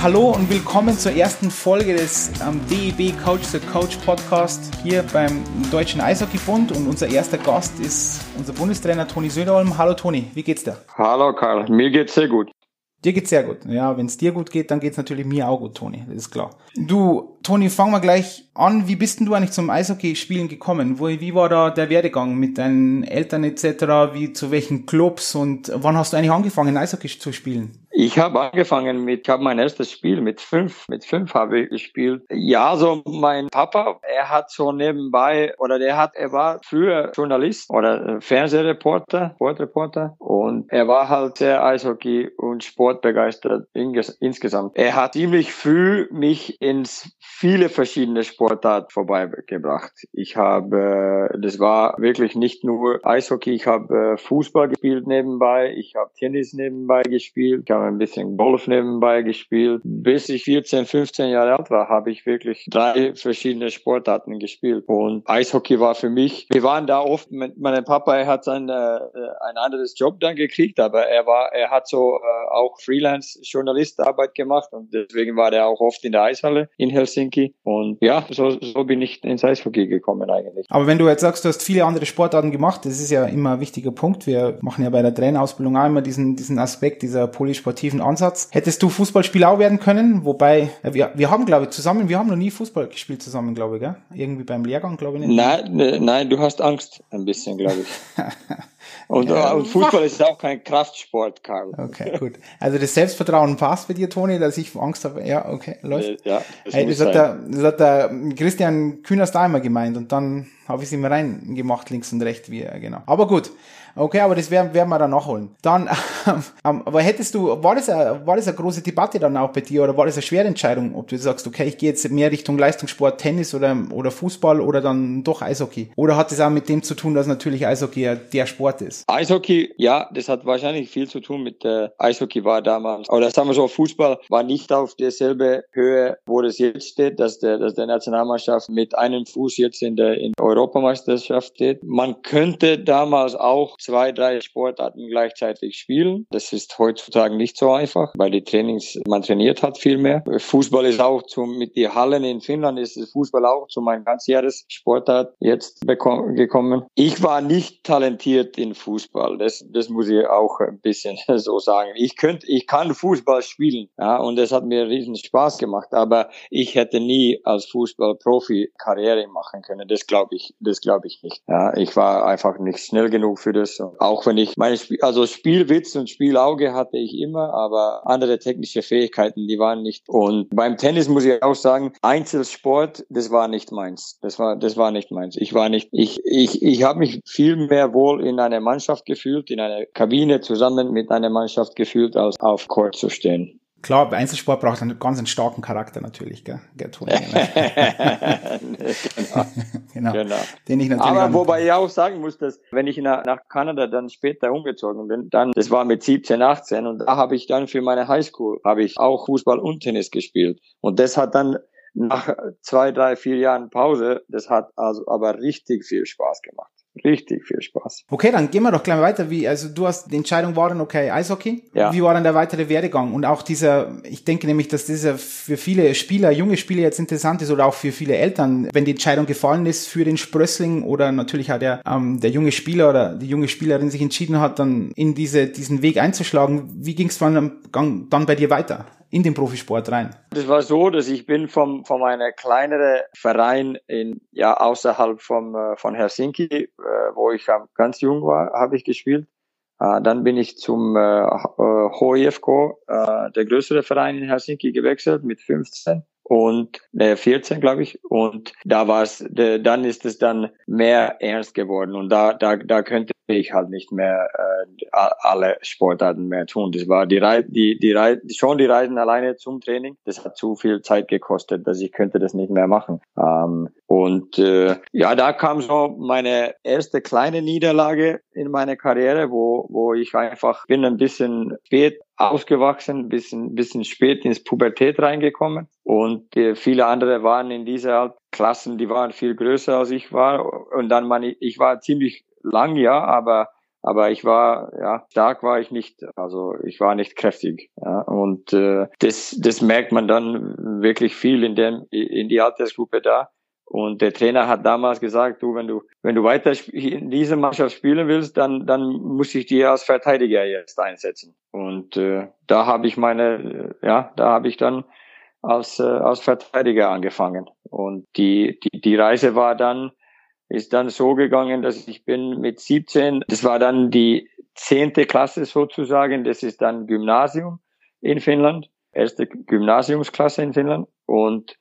Hallo und willkommen zur ersten Folge des ähm, DEB Coach the Coach Podcast hier beim Deutschen Eishockeybund und unser erster Gast ist unser Bundestrainer Toni Söderholm. Hallo Toni, wie geht's dir? Hallo Karl, mir geht's sehr gut. Dir geht's sehr gut. Ja, wenn es dir gut geht, dann geht's natürlich mir auch gut, Toni. Das ist klar. Du, Toni, fangen wir gleich an. Wie bist denn du eigentlich zum Eishockey-Spielen gekommen? Wo, wie war da der Werdegang mit deinen Eltern etc.? Wie zu welchen Clubs und wann hast du eigentlich angefangen, Eishockey zu spielen? Ich habe angefangen mit, ich habe mein erstes Spiel mit fünf, mit fünf habe ich gespielt. Ja, so mein Papa, er hat so nebenbei, oder der hat, er war früher Journalist oder Fernsehreporter, Sportreporter und er war halt sehr Eishockey und Sportbegeistert insgesamt. Er hat ziemlich früh mich ins viele verschiedene Sportarten vorbeigebracht. Ich habe, das war wirklich nicht nur Eishockey, ich habe Fußball gespielt nebenbei, ich habe Tennis nebenbei gespielt, ich habe ein bisschen Golf nebenbei gespielt. Bis ich 14, 15 Jahre alt war, habe ich wirklich drei verschiedene Sportarten gespielt. Und Eishockey war für mich, wir waren da oft, mein Papa er hat sein, äh, ein anderes Job dann gekriegt, aber er war, er hat so äh, auch Freelance-Journalistarbeit gemacht und deswegen war er auch oft in der Eishalle in Helsinki. Und ja, so, so bin ich ins Eishockey gekommen eigentlich. Aber wenn du jetzt sagst, du hast viele andere Sportarten gemacht, das ist ja immer ein wichtiger Punkt. Wir machen ja bei der Trainerausbildung auch immer diesen, diesen Aspekt, dieser polysport sportiven Ansatz. Hättest du Fußballspieler auch werden können? Wobei, wir, wir haben, glaube ich, zusammen, wir haben noch nie Fußball gespielt zusammen, glaube ich, gell? Irgendwie beim Lehrgang, glaube ich nicht. Nein, ne, nein, du hast Angst ein bisschen, glaube ich. Und, ja, und, Fußball ist auch kein Kraftsport, Karl. Okay, gut. Also das Selbstvertrauen passt bei dir, Toni, dass ich Angst habe. Ja, okay, läuft. Ja, das, hey, das, hat der, das hat der Christian Kühners da immer gemeint und dann habe ich es immer reingemacht, links und rechts, wie er, genau. Aber gut. Okay, aber das werden, werden wir dann nachholen. Dann, ähm, aber hättest du, war das, eine, war das eine große Debatte dann auch bei dir oder war das eine schwere Entscheidung, ob du sagst, okay, ich gehe jetzt mehr Richtung Leistungssport, Tennis oder, oder Fußball oder dann doch Eishockey? Oder hat das auch mit dem zu tun, dass natürlich Eishockey ja der Sport ist? Eishockey, ja, das hat wahrscheinlich viel zu tun mit äh, Eishockey war damals, oder sagen wir so, Fußball war nicht auf derselbe Höhe, wo das jetzt steht, dass der, dass der Nationalmannschaft mit einem Fuß jetzt in der in Europameisterschaft steht. Man könnte damals auch zwei, drei Sportarten gleichzeitig spielen. Das ist heutzutage nicht so einfach, weil die Trainings, man trainiert hat viel mehr. Fußball ist auch zum, mit die Hallen in Finnland ist Fußball auch zu meinem ganzjähriges Sportart jetzt gekommen. Ich war nicht talentiert in Fußball. Das, das muss ich auch ein bisschen so sagen. Ich könnte, ich kann Fußball spielen, ja, und das hat mir riesen Spaß gemacht, aber ich hätte nie als Fußballprofi Karriere machen können. Das glaube ich, das glaube ich nicht. Ja, ich war einfach nicht schnell genug für das auch wenn ich meine Spiel, also Spielwitz und Spielauge hatte ich immer, aber andere technische Fähigkeiten, die waren nicht. Und beim Tennis muss ich auch sagen, Einzelsport, das war nicht meins. Das war, das war nicht meins. Ich war nicht, ich, ich, ich habe mich viel mehr wohl in einer Mannschaft gefühlt, in einer Kabine zusammen mit einer Mannschaft gefühlt, als auf Court zu stehen. Klar, Einzelsport braucht einen ganz einen starken Charakter natürlich, gell, gell Toni? genau. genau. genau. Den ich natürlich Aber wobei ich auch sagen muss, dass wenn ich nach, nach Kanada dann später umgezogen bin, dann, das war mit 17, 18 und da habe ich dann für meine Highschool, habe ich auch Fußball und Tennis gespielt. Und das hat dann nach zwei, drei, vier Jahren Pause, das hat also aber richtig viel Spaß gemacht richtig viel Spaß. Okay, dann gehen wir doch gleich weiter. Wie, also du hast, die Entscheidung war dann, okay, Eishockey. Ja. Wie war dann der weitere Werdegang? Und auch dieser, ich denke nämlich, dass dieser für viele Spieler, junge Spieler jetzt interessant ist oder auch für viele Eltern, wenn die Entscheidung gefallen ist für den Sprössling oder natürlich hat der, ähm, der junge Spieler oder die junge Spielerin sich entschieden hat, dann in diese, diesen Weg einzuschlagen. Wie ging es dann, dann bei dir weiter? In den Profisport rein? Das war so, dass ich bin vom, von einem kleineren Verein in, ja, außerhalb vom, äh, von Helsinki, äh, wo ich ganz jung war, habe ich gespielt. Äh, dann bin ich zum äh, HIFK, äh, der größere Verein in Helsinki, gewechselt mit 15 und äh, 14, glaube ich. Und da war es, dann ist es dann mehr ernst geworden und da, da, da könnte ich halt nicht mehr äh, alle Sportarten mehr tun. Das war die Rei die, die Rei schon die Reisen alleine zum Training. Das hat zu viel Zeit gekostet, dass ich könnte das nicht mehr machen. Ähm, und äh, ja, da kam so meine erste kleine Niederlage in meiner Karriere, wo, wo ich einfach bin ein bisschen spät ausgewachsen, bisschen, bisschen spät ins Pubertät reingekommen. Und äh, viele andere waren in dieser Klassen, die waren viel größer als ich war. Und dann, man, ich war ziemlich lang, ja, aber aber ich war, ja, stark war ich nicht, also ich war nicht kräftig. Ja, und äh, das, das merkt man dann wirklich viel in, dem, in die Altersgruppe da. Und der Trainer hat damals gesagt, du, wenn du, wenn du weiter in dieser Mannschaft spielen willst, dann, dann muss ich dir als Verteidiger jetzt einsetzen. Und äh, da habe ich meine, ja, da habe ich dann als, äh, als Verteidiger angefangen. Und die, die, die Reise war dann, ist dann so gegangen, dass ich bin mit 17, das war dann die zehnte Klasse sozusagen, das ist dann Gymnasium in Finnland, erste Gymnasiumsklasse in Finnland und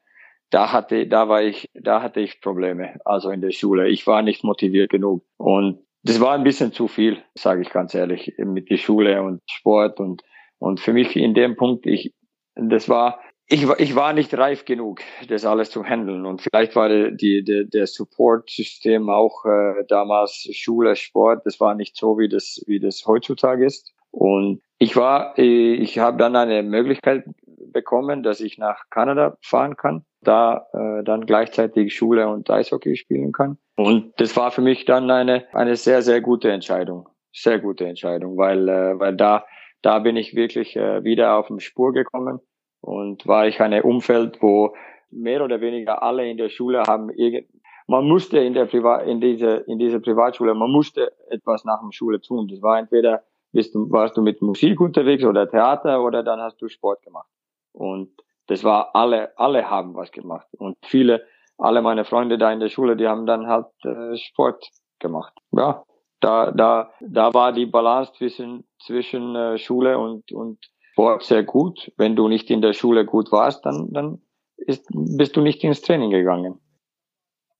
da hatte, da war ich, da hatte ich Probleme, also in der Schule. Ich war nicht motiviert genug und das war ein bisschen zu viel, sage ich ganz ehrlich, mit der Schule und Sport und und für mich in dem Punkt, ich, das war ich, ich war nicht reif genug, das alles zu handeln. Und vielleicht war die, die, der Support-System auch äh, damals Schule, Sport, das war nicht so, wie das, wie das heutzutage ist. Und ich war, äh, ich habe dann eine Möglichkeit bekommen, dass ich nach Kanada fahren kann, da äh, dann gleichzeitig Schule und Eishockey spielen kann. Und das war für mich dann eine, eine sehr, sehr gute Entscheidung. Sehr gute Entscheidung, weil, äh, weil da, da bin ich wirklich äh, wieder auf den Spur gekommen und war ich ein Umfeld, wo mehr oder weniger alle in der Schule haben irgend man musste in der Privat in dieser in dieser Privatschule man musste etwas nach der Schule tun. Das war entweder bist du warst du mit Musik unterwegs oder Theater oder dann hast du Sport gemacht. Und das war alle alle haben was gemacht und viele alle meine Freunde da in der Schule, die haben dann halt äh, Sport gemacht. Ja, da da da war die Balance zwischen zwischen äh, Schule und und Sport sehr gut. Wenn du nicht in der Schule gut warst, dann, dann ist, bist du nicht ins Training gegangen.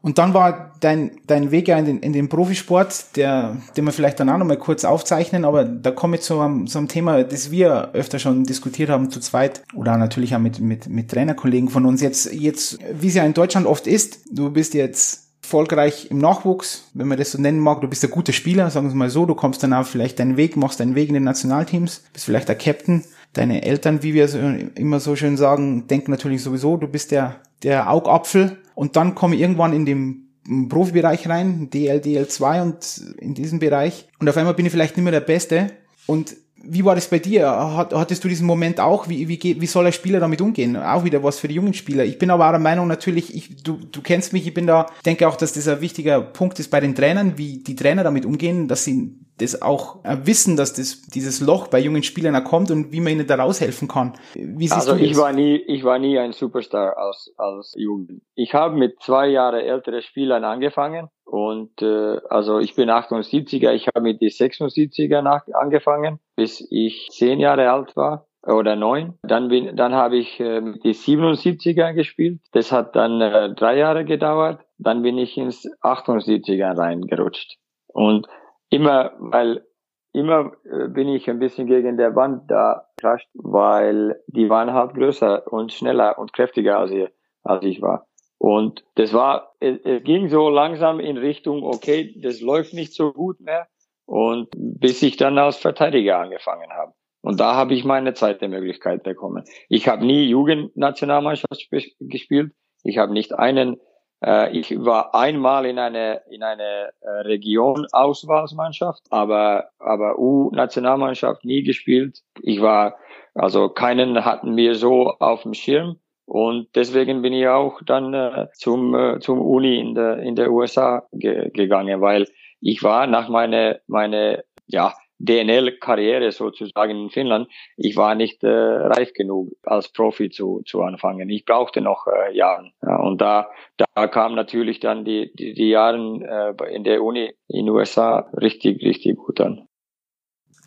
Und dann war dein, dein Weg ja in den, in den Profisport, der, den wir vielleicht dann auch nochmal kurz aufzeichnen, aber da komme ich zu einem, zu einem Thema, das wir öfter schon diskutiert haben, zu zweit oder natürlich auch mit, mit, mit Trainerkollegen von uns. Jetzt, jetzt, wie es ja in Deutschland oft ist, du bist jetzt erfolgreich im Nachwuchs, wenn man das so nennen mag, du bist ein guter Spieler, sagen wir mal so, du kommst dann auch vielleicht deinen Weg, machst deinen Weg in den Nationalteams, bist vielleicht der Captain Deine Eltern, wie wir immer so schön sagen, denken natürlich sowieso, du bist der, der Augapfel. Und dann komme ich irgendwann in den Profibereich rein, DL, DL2 und in diesem Bereich. Und auf einmal bin ich vielleicht nicht mehr der Beste. Und wie war das bei dir? hattest du diesen Moment auch? Wie, wie, wie soll ein Spieler damit umgehen? Auch wieder was für die jungen Spieler. Ich bin aber auch der Meinung natürlich, ich, du, du kennst mich, ich bin da, denke auch, dass das ein wichtiger Punkt ist bei den Trainern, wie die Trainer damit umgehen, dass sie das auch wissen, dass das, dieses Loch bei jungen Spielern kommt und wie man ihnen da raushelfen kann. Wie also ich war nie, ich war nie ein Superstar als, als Jugend. Ich habe mit zwei Jahre älteren Spielern angefangen und äh, also ich bin 78er, ich habe mit die 76er nach, angefangen, bis ich zehn Jahre alt war oder neun. Dann bin, dann habe ich äh, die 77er gespielt. Das hat dann äh, drei Jahre gedauert. Dann bin ich ins 78er reingerutscht. Und immer, weil immer äh, bin ich ein bisschen gegen der Wand da crasht, weil die waren halt größer und schneller und kräftiger als ich, als ich war. Und das war, es, ging so langsam in Richtung, okay, das läuft nicht so gut mehr. Und bis ich dann als Verteidiger angefangen habe. Und da habe ich meine zweite Möglichkeit bekommen. Ich habe nie Jugendnationalmannschaft gespielt. Ich habe nicht einen äh, ich war einmal in eine in eine äh, Region Auswahlsmannschaft, aber aber U-Nationalmannschaft nie gespielt. Ich war also keinen hatten wir so auf dem Schirm und deswegen bin ich auch dann äh, zum äh, zum Uni in der in der USA ge gegangen, weil ich war nach meine meine ja DNL-Karriere sozusagen in Finnland, ich war nicht äh, reif genug als Profi zu, zu anfangen. Ich brauchte noch äh, Jahre. Ja, und da, da kam natürlich dann die, die, die Jahre äh, in der Uni in den USA richtig, richtig gut an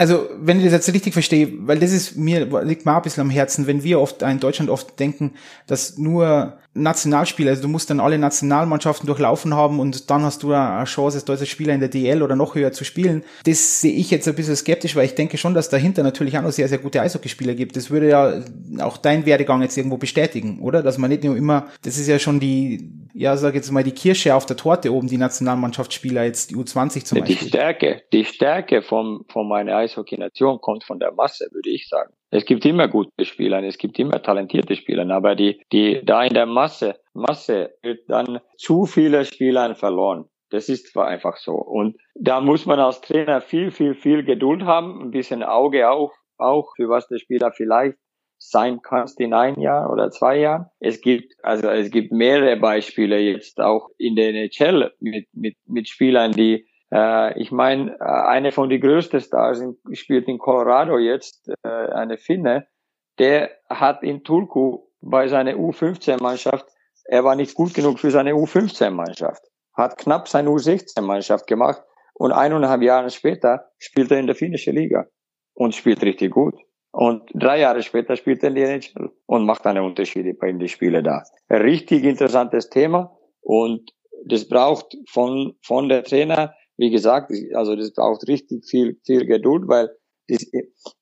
also wenn ich das jetzt richtig verstehe, weil das ist mir, liegt mir ein bisschen am Herzen, wenn wir oft in Deutschland oft denken, dass nur Nationalspieler, also du musst dann alle Nationalmannschaften durchlaufen haben und dann hast du eine Chance, als deutscher Spieler in der DL oder noch höher zu spielen. Das sehe ich jetzt ein bisschen skeptisch, weil ich denke schon, dass dahinter natürlich auch noch sehr, sehr gute Eishockeyspieler gibt. Das würde ja auch dein Werdegang jetzt irgendwo bestätigen, oder? Dass man nicht nur immer, das ist ja schon die, ja, sag jetzt mal, die Kirsche auf der Torte oben, die Nationalmannschaftsspieler, jetzt die U20 zum Beispiel. Die Stärke, die Stärke von, von meiner Eishockey-Nation kommt von der Masse, würde ich sagen. Es gibt immer gute Spieler, es gibt immer talentierte Spieler, aber die, die, da in der Masse, Masse wird dann zu viele Spieler verloren. Das ist einfach so. Und da muss man als Trainer viel, viel, viel Geduld haben, ein bisschen Auge auf, auch für was der Spieler vielleicht sein kannst in ein Jahr oder zwei Jahren. Es gibt, also es gibt mehrere Beispiele jetzt auch in der NHL mit, mit, mit Spielern, die äh, ich meine, äh, eine von den größten Stars in, spielt in Colorado jetzt, äh, eine Finne, der hat in Turku bei seiner U15-Mannschaft, er war nicht gut genug für seine U15-Mannschaft, hat knapp seine U16-Mannschaft gemacht und eineinhalb Jahre später spielt er in der finnischen Liga und spielt richtig gut. Und drei Jahre später spielt er in die NHL und macht eine Unterschiede bei den Spielen da. Ein richtig interessantes Thema und das braucht von, von der Trainer wie gesagt, also das braucht richtig viel, viel Geduld, weil das,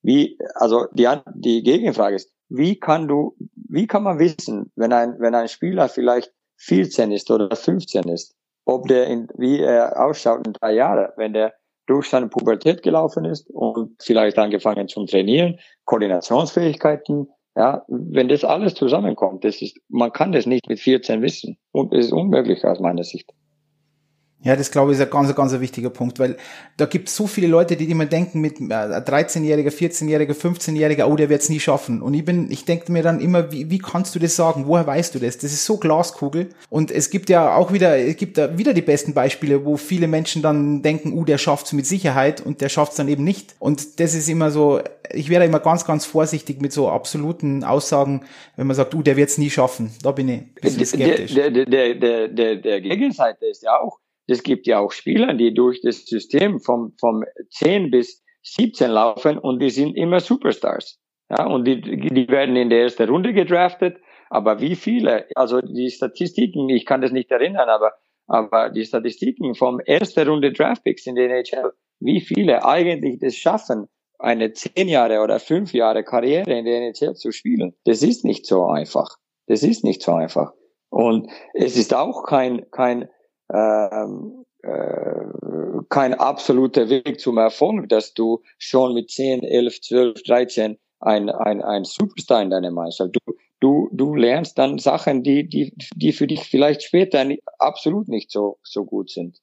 wie, also die, die Gegenfrage ist, wie kann du, wie kann man wissen, wenn ein, wenn ein Spieler vielleicht 14 ist oder 15 ist, ob der in, wie er ausschaut in drei Jahren, wenn der durch seine Pubertät gelaufen ist und vielleicht angefangen zum Trainieren, Koordinationsfähigkeiten, ja, wenn das alles zusammenkommt, das ist, man kann das nicht mit 14 wissen und es ist unmöglich aus meiner Sicht. Ja, das glaube ich ist ein ganz, ganz wichtiger Punkt, weil da gibt es so viele Leute, die immer denken mit 13-Jähriger, 14-Jähriger, 15-Jähriger, oh, der wird es nie schaffen. Und ich bin, ich denke mir dann immer, wie, wie kannst du das sagen? Woher weißt du das? Das ist so Glaskugel. Und es gibt ja auch wieder, es gibt da wieder die besten Beispiele, wo viele Menschen dann denken, oh, der schafft's mit Sicherheit und der schafft's dann eben nicht. Und das ist immer so, ich wäre immer ganz, ganz vorsichtig mit so absoluten Aussagen, wenn man sagt, oh, der wird's nie schaffen. Da bin ich ein bisschen skeptisch. Der, der, der, der, der, der Gegenseite ist ja auch, es gibt ja auch Spieler, die durch das System vom, vom 10 bis 17 laufen und die sind immer Superstars. Ja, und die, die werden in der ersten Runde gedraftet. Aber wie viele? Also die Statistiken, ich kann das nicht erinnern, aber, aber die Statistiken vom ersten Runde Draftpicks in der NHL, wie viele eigentlich das schaffen, eine zehn Jahre oder fünf Jahre Karriere in der NHL zu spielen. Das ist nicht so einfach. Das ist nicht so einfach. Und es ist auch kein, kein, ähm, äh, kein absoluter Weg zum Erfolg, dass du schon mit 10, 11, 12, 13 ein, ein, ein Superstar in deiner Mannschaft. Du, du, du lernst dann Sachen, die, die, die für dich vielleicht später absolut nicht so, so gut sind.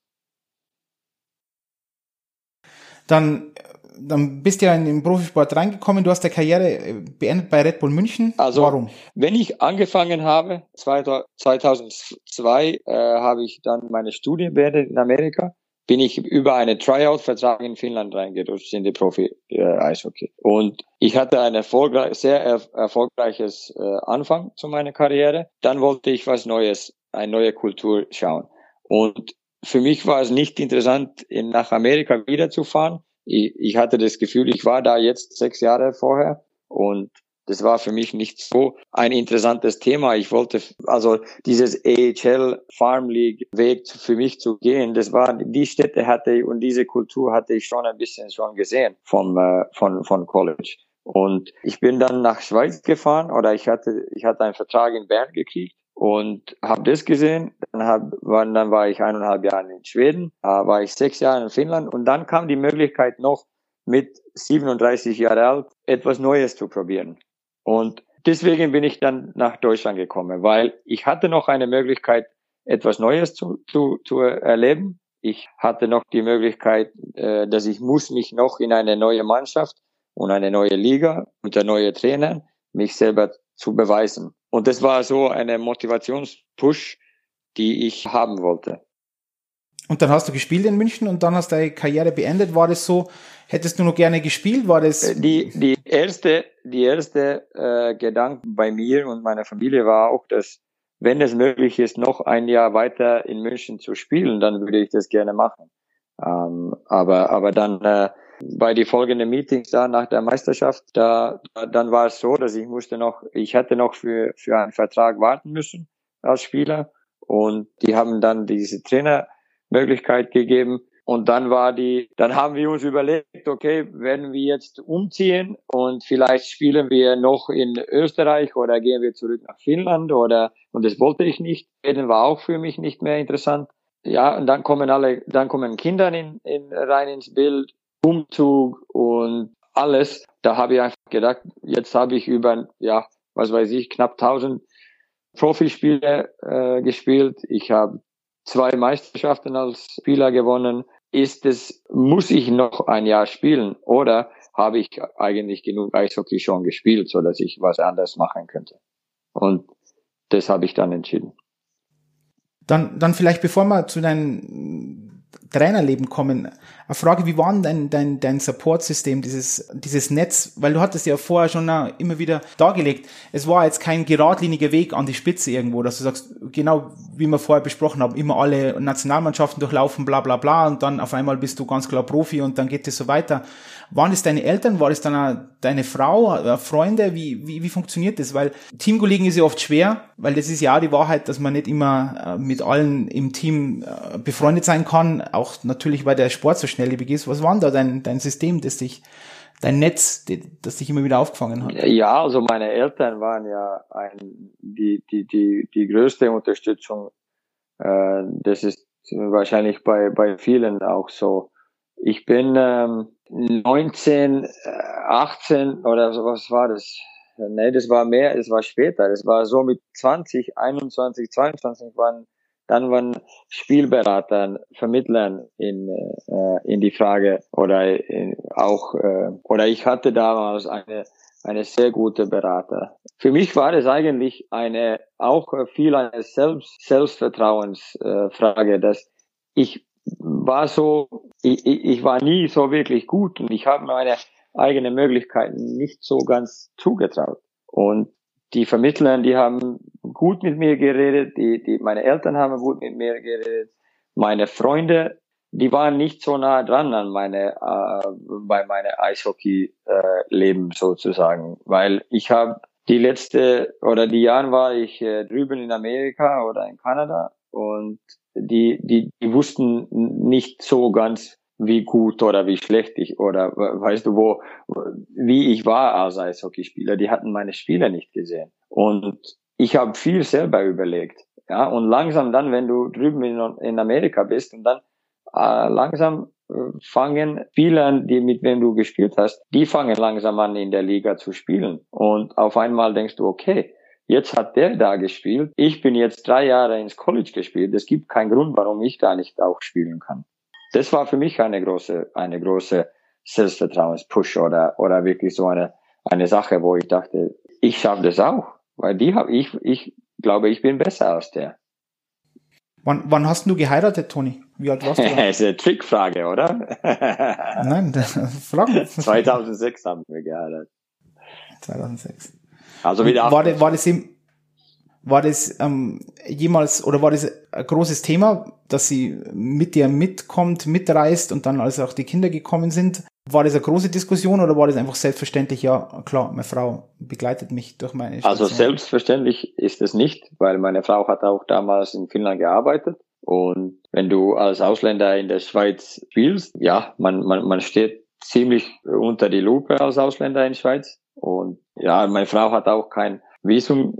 Dann dann bist du ja in den Profisport reingekommen, du hast der Karriere äh, beendet bei Red Bull München. Also, Warum? Wenn ich angefangen habe, 2002 äh, habe ich dann meine Studien beendet in Amerika, bin ich über einen Tryout-Vertrag in Finnland reingerutscht in die Profi-Eishockey. Äh, Und ich hatte ein erfolgreich, sehr er erfolgreiches äh, Anfang zu meiner Karriere. Dann wollte ich was Neues, eine neue Kultur schauen. Und für mich war es nicht interessant, in, nach Amerika wiederzufahren, ich, ich hatte das Gefühl, ich war da jetzt sechs Jahre vorher und das war für mich nicht so ein interessantes Thema. Ich wollte also dieses AHL Farm League Weg für mich zu gehen. Das war die Städte hatte ich und diese Kultur hatte ich schon ein bisschen schon gesehen vom äh, von von College. Und ich bin dann nach Schweiz gefahren oder ich hatte ich hatte einen Vertrag in Bern gekriegt und habe das gesehen. Dann, hab, dann war ich eineinhalb Jahre in Schweden, war ich sechs Jahre in Finnland und dann kam die Möglichkeit noch mit 37 Jahren alt etwas Neues zu probieren. Und deswegen bin ich dann nach Deutschland gekommen, weil ich hatte noch eine Möglichkeit, etwas Neues zu, zu, zu erleben. Ich hatte noch die Möglichkeit, äh, dass ich muss mich noch in eine neue Mannschaft und eine neue Liga und der neue Trainer mich selber zu beweisen. Und das war so eine Motivationspush, die ich haben wollte. Und dann hast du gespielt in München und dann hast du deine Karriere beendet. War das so, hättest du noch gerne gespielt? War das? Äh, die, die erste, die erste äh, Gedanke bei mir und meiner Familie war auch, dass wenn es möglich ist, noch ein Jahr weiter in München zu spielen, dann würde ich das gerne machen. Ähm, aber, aber dann äh, bei die folgenden Meetings da nach der Meisterschaft, da, da dann war es so, dass ich musste noch, ich hätte noch für, für einen Vertrag warten müssen als Spieler und die haben dann diese Trainermöglichkeit gegeben und dann war die, dann haben wir uns überlegt, okay, werden wir jetzt umziehen und vielleicht spielen wir noch in Österreich oder gehen wir zurück nach Finnland oder, und das wollte ich nicht. Schweden war auch für mich nicht mehr interessant. Ja, und dann kommen alle, dann kommen Kinder in, in, rein ins Bild Umzug und alles. Da habe ich einfach gedacht, jetzt habe ich über, ja, was weiß ich, knapp 1000 Profispiele äh, gespielt. Ich habe zwei Meisterschaften als Spieler gewonnen. Ist es, muss ich noch ein Jahr spielen oder habe ich eigentlich genug Eishockey schon gespielt, so dass ich was anderes machen könnte? Und das habe ich dann entschieden. Dann, dann vielleicht, bevor wir zu deinen Trainerleben kommen. Eine Frage, wie war denn dein, dein, dein Support-System, dieses, dieses Netz? Weil du hattest ja vorher schon immer wieder dargelegt, es war jetzt kein geradliniger Weg an die Spitze irgendwo, dass du sagst, genau wie wir vorher besprochen haben, immer alle Nationalmannschaften durchlaufen, bla bla bla, und dann auf einmal bist du ganz klar Profi und dann geht es so weiter. Waren es deine Eltern? War es auch deine Frau, äh, Freunde? Wie, wie, wie funktioniert das? Weil Teamkollegen ist ja oft schwer, weil das ist ja auch die Wahrheit, dass man nicht immer äh, mit allen im Team äh, befreundet sein kann. Auch natürlich, weil der Sport so schnelllebig ist. Was war denn da dein, dein System, das dich dein Netz, das dich immer wieder aufgefangen hat? Ja, also meine Eltern waren ja ein, die, die, die, die größte Unterstützung. Das ist wahrscheinlich bei, bei vielen auch so. Ich bin ähm, 19, 18 äh, oder so, was war das? Nee, das war mehr, es war später. Das war so mit 20, 21, 22 waren dann waren Spielberater, Vermittlern in, äh, in die Frage oder in, auch äh, oder ich hatte damals eine eine sehr gute Berater. Für mich war es eigentlich eine auch viel eine Selbst, Selbstvertrauensfrage, äh, dass ich war so, ich, ich war nie so wirklich gut und ich habe meine eigenen Möglichkeiten nicht so ganz zugetraut. Und die Vermittler, die haben gut mit mir geredet, die, die, meine Eltern haben gut mit mir geredet, meine Freunde, die waren nicht so nah dran an meine, äh, bei meinem Eishockey-Leben äh, sozusagen, weil ich habe die letzte oder die Jahren war ich äh, drüben in Amerika oder in Kanada und die, die, die wussten nicht so ganz, wie gut oder wie schlecht ich oder weißt du wo, wie ich war als Eishockeyspieler. Die hatten meine Spiele nicht gesehen. Und ich habe viel selber überlegt. Ja, und langsam dann, wenn du drüben in, in Amerika bist und dann äh, langsam äh, fangen Spieler, die mit wem du gespielt hast, die fangen langsam an in der Liga zu spielen. Und auf einmal denkst du, okay, Jetzt hat der da gespielt. Ich bin jetzt drei Jahre ins College gespielt. Es gibt keinen Grund, warum ich da nicht auch spielen kann. Das war für mich eine große, eine große Selbstvertrauenspush oder, oder wirklich so eine, eine Sache, wo ich dachte, ich schaffe das auch. Weil die habe ich, ich glaube, ich bin besser als der. Wann, wann hast du geheiratet, Toni? Wie alt warst du? das ist eine Trickfrage, oder? Nein, Frage. 2006 haben wir geheiratet. 2006. Also wieder. War, war das, im, war das ähm, jemals oder war das ein großes Thema, dass sie mit dir mitkommt, mitreist und dann als auch die Kinder gekommen sind? War das eine große Diskussion oder war das einfach selbstverständlich, ja klar, meine Frau begleitet mich durch meine Station. Also selbstverständlich ist es nicht, weil meine Frau hat auch damals in Finnland gearbeitet. Und wenn du als Ausländer in der Schweiz spielst, ja, man, man, man steht ziemlich unter die Lupe als Ausländer in der Schweiz. Und ja, meine Frau hat auch kein Visum,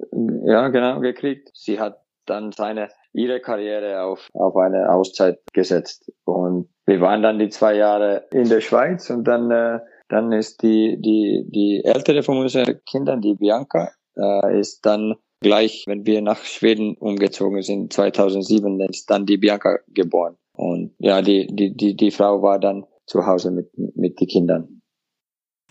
ja, genau, gekriegt. Sie hat dann seine, ihre Karriere auf, auf eine Auszeit gesetzt. Und wir waren dann die zwei Jahre in der Schweiz und dann, äh, dann ist die, die, die ältere von unseren Kindern, die Bianca, äh, ist dann gleich, wenn wir nach Schweden umgezogen sind, 2007, ist dann die Bianca geboren. Und ja, die, die, die, die Frau war dann zu Hause mit, mit den Kindern.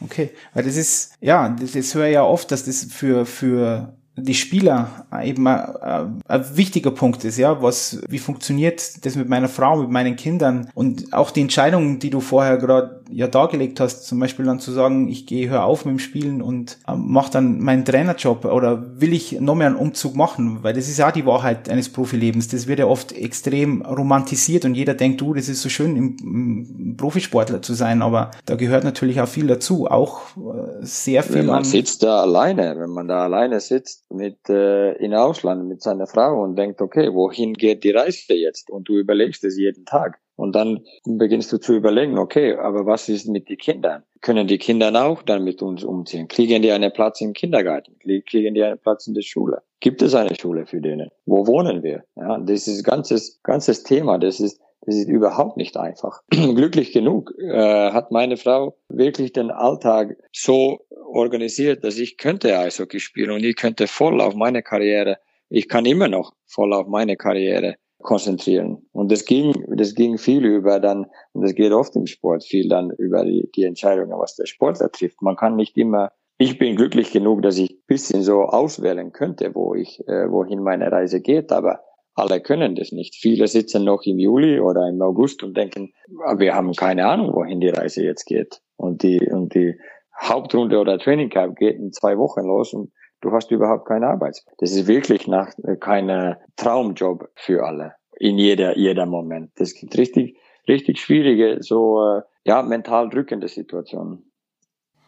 Okay, weil das ist, ja, das, das höre ich ja oft, dass das für, für die Spieler eben ein, ein, wichtiger Punkt ist, ja, was, wie funktioniert das mit meiner Frau, mit meinen Kindern? Und auch die Entscheidungen, die du vorher gerade ja dargelegt hast, zum Beispiel dann zu sagen, ich gehe, hör auf mit dem Spielen und äh, mach dann meinen Trainerjob oder will ich noch mehr einen Umzug machen, weil das ist ja die Wahrheit eines Profilebens, das wird ja oft extrem romantisiert und jeder denkt, du, das ist so schön, im, im Profisportler zu sein, aber da gehört natürlich auch viel dazu, auch äh, sehr viel. Wenn man sitzt da alleine, wenn man da alleine sitzt, mit äh, in Ausland mit seiner Frau und denkt, okay, wohin geht die Reise jetzt? Und du überlegst es jeden Tag. Und dann beginnst du zu überlegen, okay, aber was ist mit den Kindern? Können die Kinder auch dann mit uns umziehen? Kriegen die einen Platz im Kindergarten? Kriegen die einen Platz in der Schule? Gibt es eine Schule für denen? Wo wohnen wir? Ja, das ist ganzes, ganzes Thema. Das ist, das ist überhaupt nicht einfach. Glücklich genug äh, hat meine Frau wirklich den Alltag so organisiert, dass ich könnte Eishockey spielen und ich könnte voll auf meine Karriere, ich kann immer noch voll auf meine Karriere konzentrieren. Und das ging, das ging viel über dann, und das geht oft im Sport, viel dann über die, die Entscheidungen, was der Sportler trifft. Man kann nicht immer, ich bin glücklich genug, dass ich bisschen so auswählen könnte, wo ich, äh, wohin meine Reise geht, aber alle können das nicht. Viele sitzen noch im Juli oder im August und denken, wir haben keine Ahnung, wohin die Reise jetzt geht. Und die, und die Hauptrunde oder Training Camp geht in zwei Wochen los und du hast überhaupt keine Arbeit. Das ist wirklich nach äh, kein Traumjob für alle in jeder jeder Moment. Das gibt richtig richtig schwierige so äh, ja mental drückende Situationen.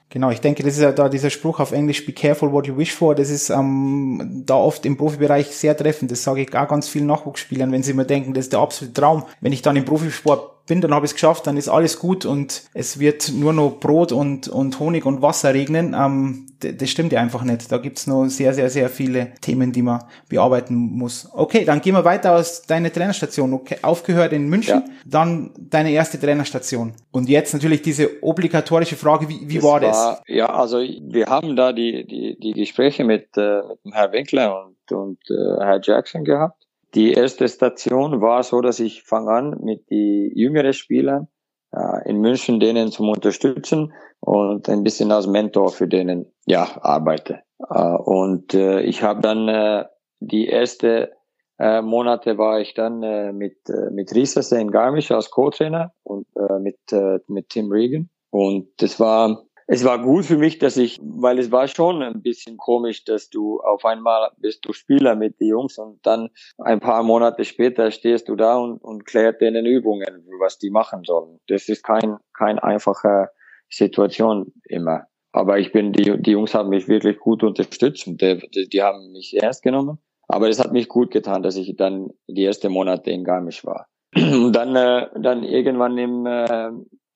Genau, ich denke, das ist ja da dieser Spruch auf Englisch, be careful what you wish for, das ist ähm, da oft im Profibereich sehr treffend. Das sage ich auch ganz vielen Nachwuchsspielern, wenn sie immer denken, das ist der absolute Traum. Wenn ich dann im Profisport bin, dann habe ich es geschafft, dann ist alles gut und es wird nur noch Brot und, und Honig und Wasser regnen. Ähm, das stimmt ja einfach nicht. Da gibt's noch sehr, sehr, sehr viele Themen, die man bearbeiten muss. Okay, dann gehen wir weiter aus deiner Trainerstation. Okay, aufgehört in München, ja. dann deine erste Trainerstation. Und jetzt natürlich diese obligatorische Frage, wie, wie das war das? War, ja, also wir haben da die, die, die Gespräche mit, äh, mit dem Herrn Winkler und, und äh, Herr Jackson gehabt. Die erste Station war so, dass ich fange an mit die jüngeren Spielern äh, in München denen zum Unterstützen und ein bisschen als Mentor für denen ja arbeite. Äh, und äh, ich habe dann äh, die erste äh, Monate war ich dann äh, mit äh, mit Risa in Garmisch als Co-Trainer und äh, mit äh, mit Tim Regan und das war es war gut für mich, dass ich, weil es war schon ein bisschen komisch, dass du auf einmal bist du Spieler mit den Jungs und dann ein paar Monate später stehst du da und, und klärt denen Übungen, was die machen sollen. Das ist kein, kein einfacher Situation immer. Aber ich bin, die, die Jungs haben mich wirklich gut unterstützt und die, die, haben mich ernst genommen. Aber es hat mich gut getan, dass ich dann die ersten Monate in Garmisch war. Und dann, äh, dann irgendwann im, äh,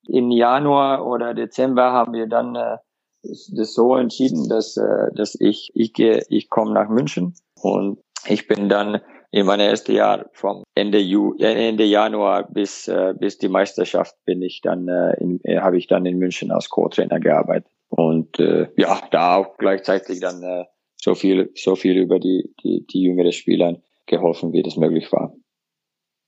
im Januar oder Dezember haben wir dann äh, das so entschieden, dass, äh, dass ich, ich gehe, ich komme nach München und ich bin dann in meinem ersten Jahr vom Ende, Ju äh, Ende Januar bis, äh, bis die Meisterschaft bin ich dann, äh, in, äh, habe ich dann in München als Co-Trainer gearbeitet. Und äh, ja, da auch gleichzeitig dann äh, so viel, so viel über die, die, die jüngeren Spieler geholfen, wie das möglich war.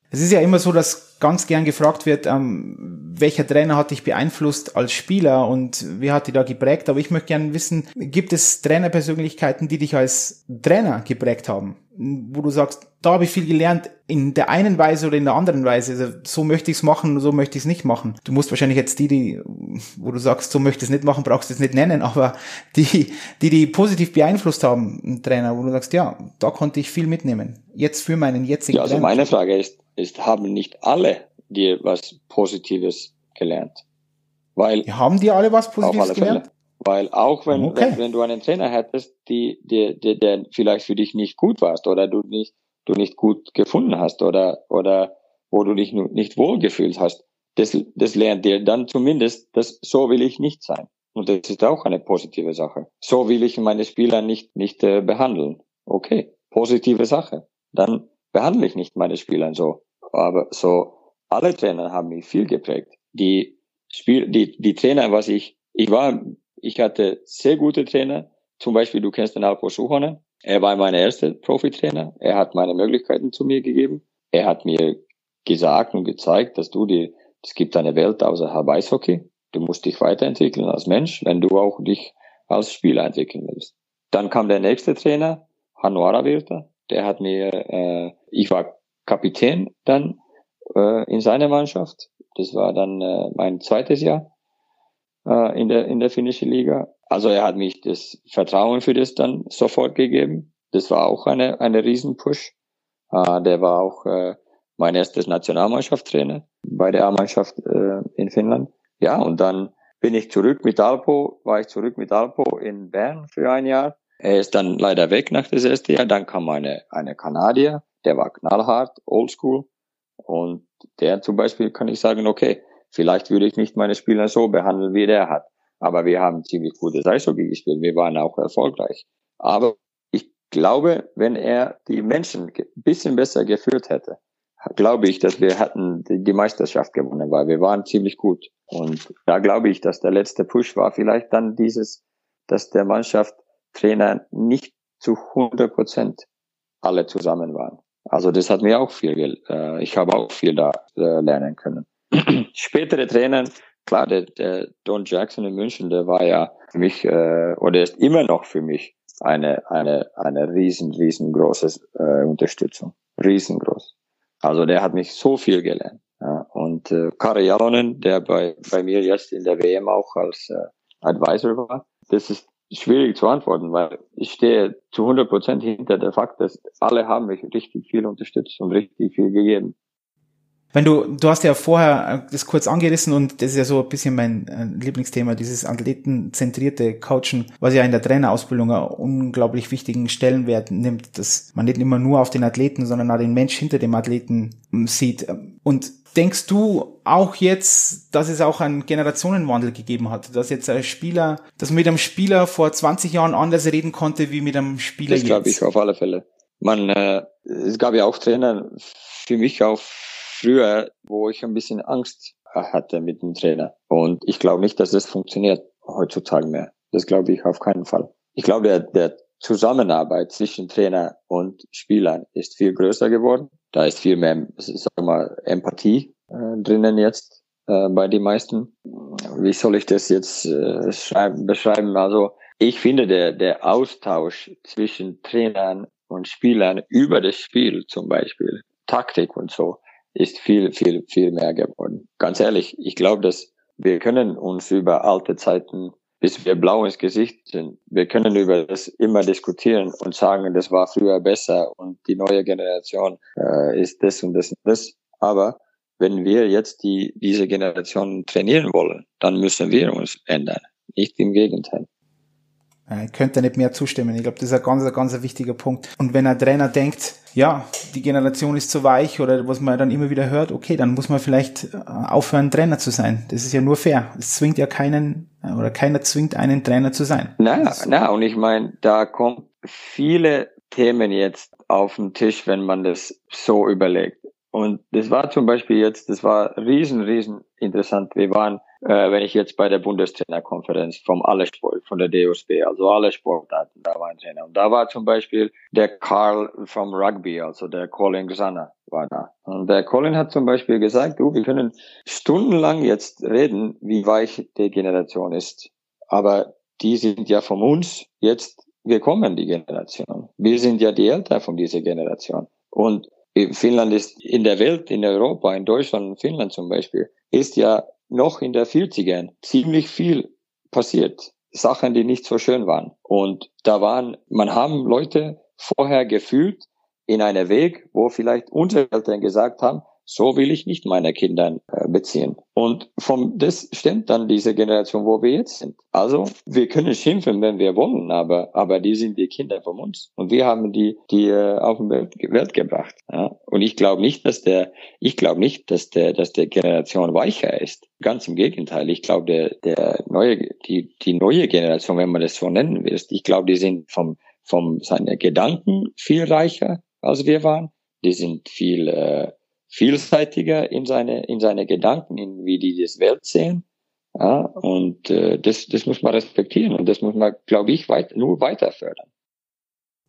Es ist ja immer so, dass ganz gern gefragt wird, ähm, welcher Trainer hat dich beeinflusst als Spieler und wie hat dich da geprägt? Aber ich möchte gerne wissen, gibt es Trainerpersönlichkeiten, die dich als Trainer geprägt haben? Wo du sagst, da habe ich viel gelernt, in der einen Weise oder in der anderen Weise. Also, so möchte ich es machen, so möchte ich es nicht machen. Du musst wahrscheinlich jetzt die, die, wo du sagst, so möchte ich es nicht machen, brauchst du es nicht nennen, aber die, die, die positiv beeinflusst haben, ein Trainer, wo du sagst, ja, da konnte ich viel mitnehmen. Jetzt für meinen jetzigen Ja, also meine Frage ist, ist, haben nicht alle dir was Positives gelernt? Weil haben die alle was Positives alle gelernt? Fälle. Weil auch wenn, okay. wenn, wenn, du einen Trainer hättest, die, die, die, der vielleicht für dich nicht gut warst oder du nicht, du nicht gut gefunden hast oder, oder wo du dich nicht wohlgefühlt hast, das, das lernt dir dann zumindest, dass so will ich nicht sein. Und das ist auch eine positive Sache. So will ich meine Spieler nicht, nicht äh, behandeln. Okay, positive Sache. Dann behandle ich nicht meine Spieler so. Aber so, alle Trainer haben mich viel geprägt. Die Spiel, die, die Trainer, was ich, ich war, ich hatte sehr gute Trainer. Zum Beispiel, du kennst den Alpo Suhonen. Er war mein erster Profitrainer. Er hat meine Möglichkeiten zu mir gegeben. Er hat mir gesagt und gezeigt, dass du die, es gibt eine Welt außerhalb Eishockey. Du musst dich weiterentwickeln als Mensch, wenn du auch dich als Spieler entwickeln willst. Dann kam der nächste Trainer, Hanuara Wirta. Der hat mir, äh, ich war Kapitän dann äh, in seiner Mannschaft. Das war dann äh, mein zweites Jahr äh, in der in der finnischen Liga. Also er hat mich das Vertrauen für das dann sofort gegeben. Das war auch eine eine Riesenpush. Äh, der war auch äh, mein erstes Nationalmannschaftstrainer bei der A-Mannschaft äh, in Finnland. Ja, und dann bin ich zurück mit Alpo, war ich zurück mit Alpo in Bern für ein Jahr. Er ist dann leider weg nach das erste Jahr. Dann kam eine, eine Kanadier, der war knallhart, oldschool. Und der zum Beispiel kann ich sagen, okay, vielleicht würde ich nicht meine Spieler so behandeln, wie der hat. Aber wir haben ziemlich gutes Eishockey gespielt. Wir waren auch erfolgreich. Aber ich glaube, wenn er die Menschen ein bisschen besser geführt hätte, glaube ich, dass wir hätten die Meisterschaft gewonnen, weil wir waren ziemlich gut. Und da glaube ich, dass der letzte Push war vielleicht dann dieses, dass der Mannschaft Trainer nicht zu 100 Prozent alle zusammen waren. Also das hat mir auch viel, äh, ich habe auch viel da äh, lernen können. Spätere Trainer, klar, der, der Don Jackson in München, der war ja für mich, äh, oder ist immer noch für mich eine, eine, eine riesen, riesengroße äh, Unterstützung. Riesengroß. Also der hat mich so viel gelernt. Ja. Und äh, Kari Jalonen, der bei, bei mir jetzt in der WM auch als äh, Advisor war, das ist schwierig zu antworten, weil ich stehe zu 100 Prozent hinter der Fakt, dass alle haben mich richtig viel unterstützt und richtig viel gegeben. Wenn du, du hast ja vorher das kurz angerissen und das ist ja so ein bisschen mein äh, Lieblingsthema, dieses athletenzentrierte Coachen, was ja in der Trainerausbildung einen unglaublich wichtigen Stellenwert nimmt, dass man nicht immer nur auf den Athleten, sondern auch den Mensch hinter dem Athleten ähm, sieht. Und denkst du auch jetzt, dass es auch einen Generationenwandel gegeben hat, dass jetzt ein Spieler, dass man mit einem Spieler vor 20 Jahren anders reden konnte wie mit einem Spieler das jetzt? Das glaube ich auf alle Fälle. Man, äh, es gab ja auch Trainer, für mich auch früher, wo ich ein bisschen Angst hatte mit dem Trainer. Und ich glaube nicht, dass das funktioniert heutzutage mehr. Das glaube ich auf keinen Fall. Ich glaube, der, der Zusammenarbeit zwischen Trainer und Spielern ist viel größer geworden. Da ist viel mehr, sag mal, Empathie äh, drinnen jetzt äh, bei den meisten. Wie soll ich das jetzt äh, schreiben, beschreiben? Also ich finde, der, der Austausch zwischen Trainern und Spielern über das Spiel zum Beispiel, Taktik und so, ist viel, viel, viel mehr geworden. Ganz ehrlich, ich glaube, dass wir können uns über alte Zeiten, bis wir blau ins Gesicht sind, wir können über das immer diskutieren und sagen, das war früher besser und die neue Generation äh, ist das und das und das. Aber wenn wir jetzt die, diese Generation trainieren wollen, dann müssen wir uns ändern. Nicht im Gegenteil. Ich könnte nicht mehr zustimmen. Ich glaube, das ist ein ganz, ganz wichtiger Punkt. Und wenn ein Trainer denkt, ja, die Generation ist zu weich oder was man dann immer wieder hört, okay, dann muss man vielleicht äh, aufhören, Trainer zu sein. Das ist ja nur fair. Es zwingt ja keinen äh, oder keiner zwingt einen Trainer zu sein. Na, na, und ich meine, da kommen viele Themen jetzt auf den Tisch, wenn man das so überlegt. Und das war zum Beispiel jetzt, das war riesen, riesen interessant. Wir waren äh, wenn ich jetzt bei der Bundestrainerkonferenz vom alle Sport, von der DOSB, also alle Sportarten, da war ein Trainer. Und da war zum Beispiel der Karl vom Rugby, also der Colin Xana war da. Und der Colin hat zum Beispiel gesagt, du, wir können stundenlang jetzt reden, wie weich die Generation ist. Aber die sind ja von uns jetzt gekommen, die Generation. Wir sind ja die Eltern von dieser Generation. Und Finnland ist in der Welt, in Europa, in Deutschland und Finnland zum Beispiel, ist ja noch in der 40ern ziemlich viel passiert. Sachen, die nicht so schön waren. Und da waren, man haben Leute vorher gefühlt in einer Weg, wo vielleicht unsere Eltern gesagt haben, so will ich nicht meine Kinder äh, beziehen. Und vom, das stimmt dann diese Generation, wo wir jetzt sind. Also, wir können schimpfen, wenn wir wollen, aber, aber die sind die Kinder von uns. Und wir haben die, die äh, auf die Welt, gebracht. Ja? Und ich glaube nicht, dass der, ich glaube nicht, dass der, dass der Generation weicher ist. Ganz im Gegenteil. Ich glaube, der, der neue, die, die neue Generation, wenn man das so nennen will, ich glaube, die sind vom, vom, seine Gedanken viel reicher, als wir waren. Die sind viel, äh, vielseitiger in seine, in seine Gedanken, in wie die das Welt sehen. Ja, und äh, das, das muss man respektieren und das muss man, glaube ich, weit, nur weiter fördern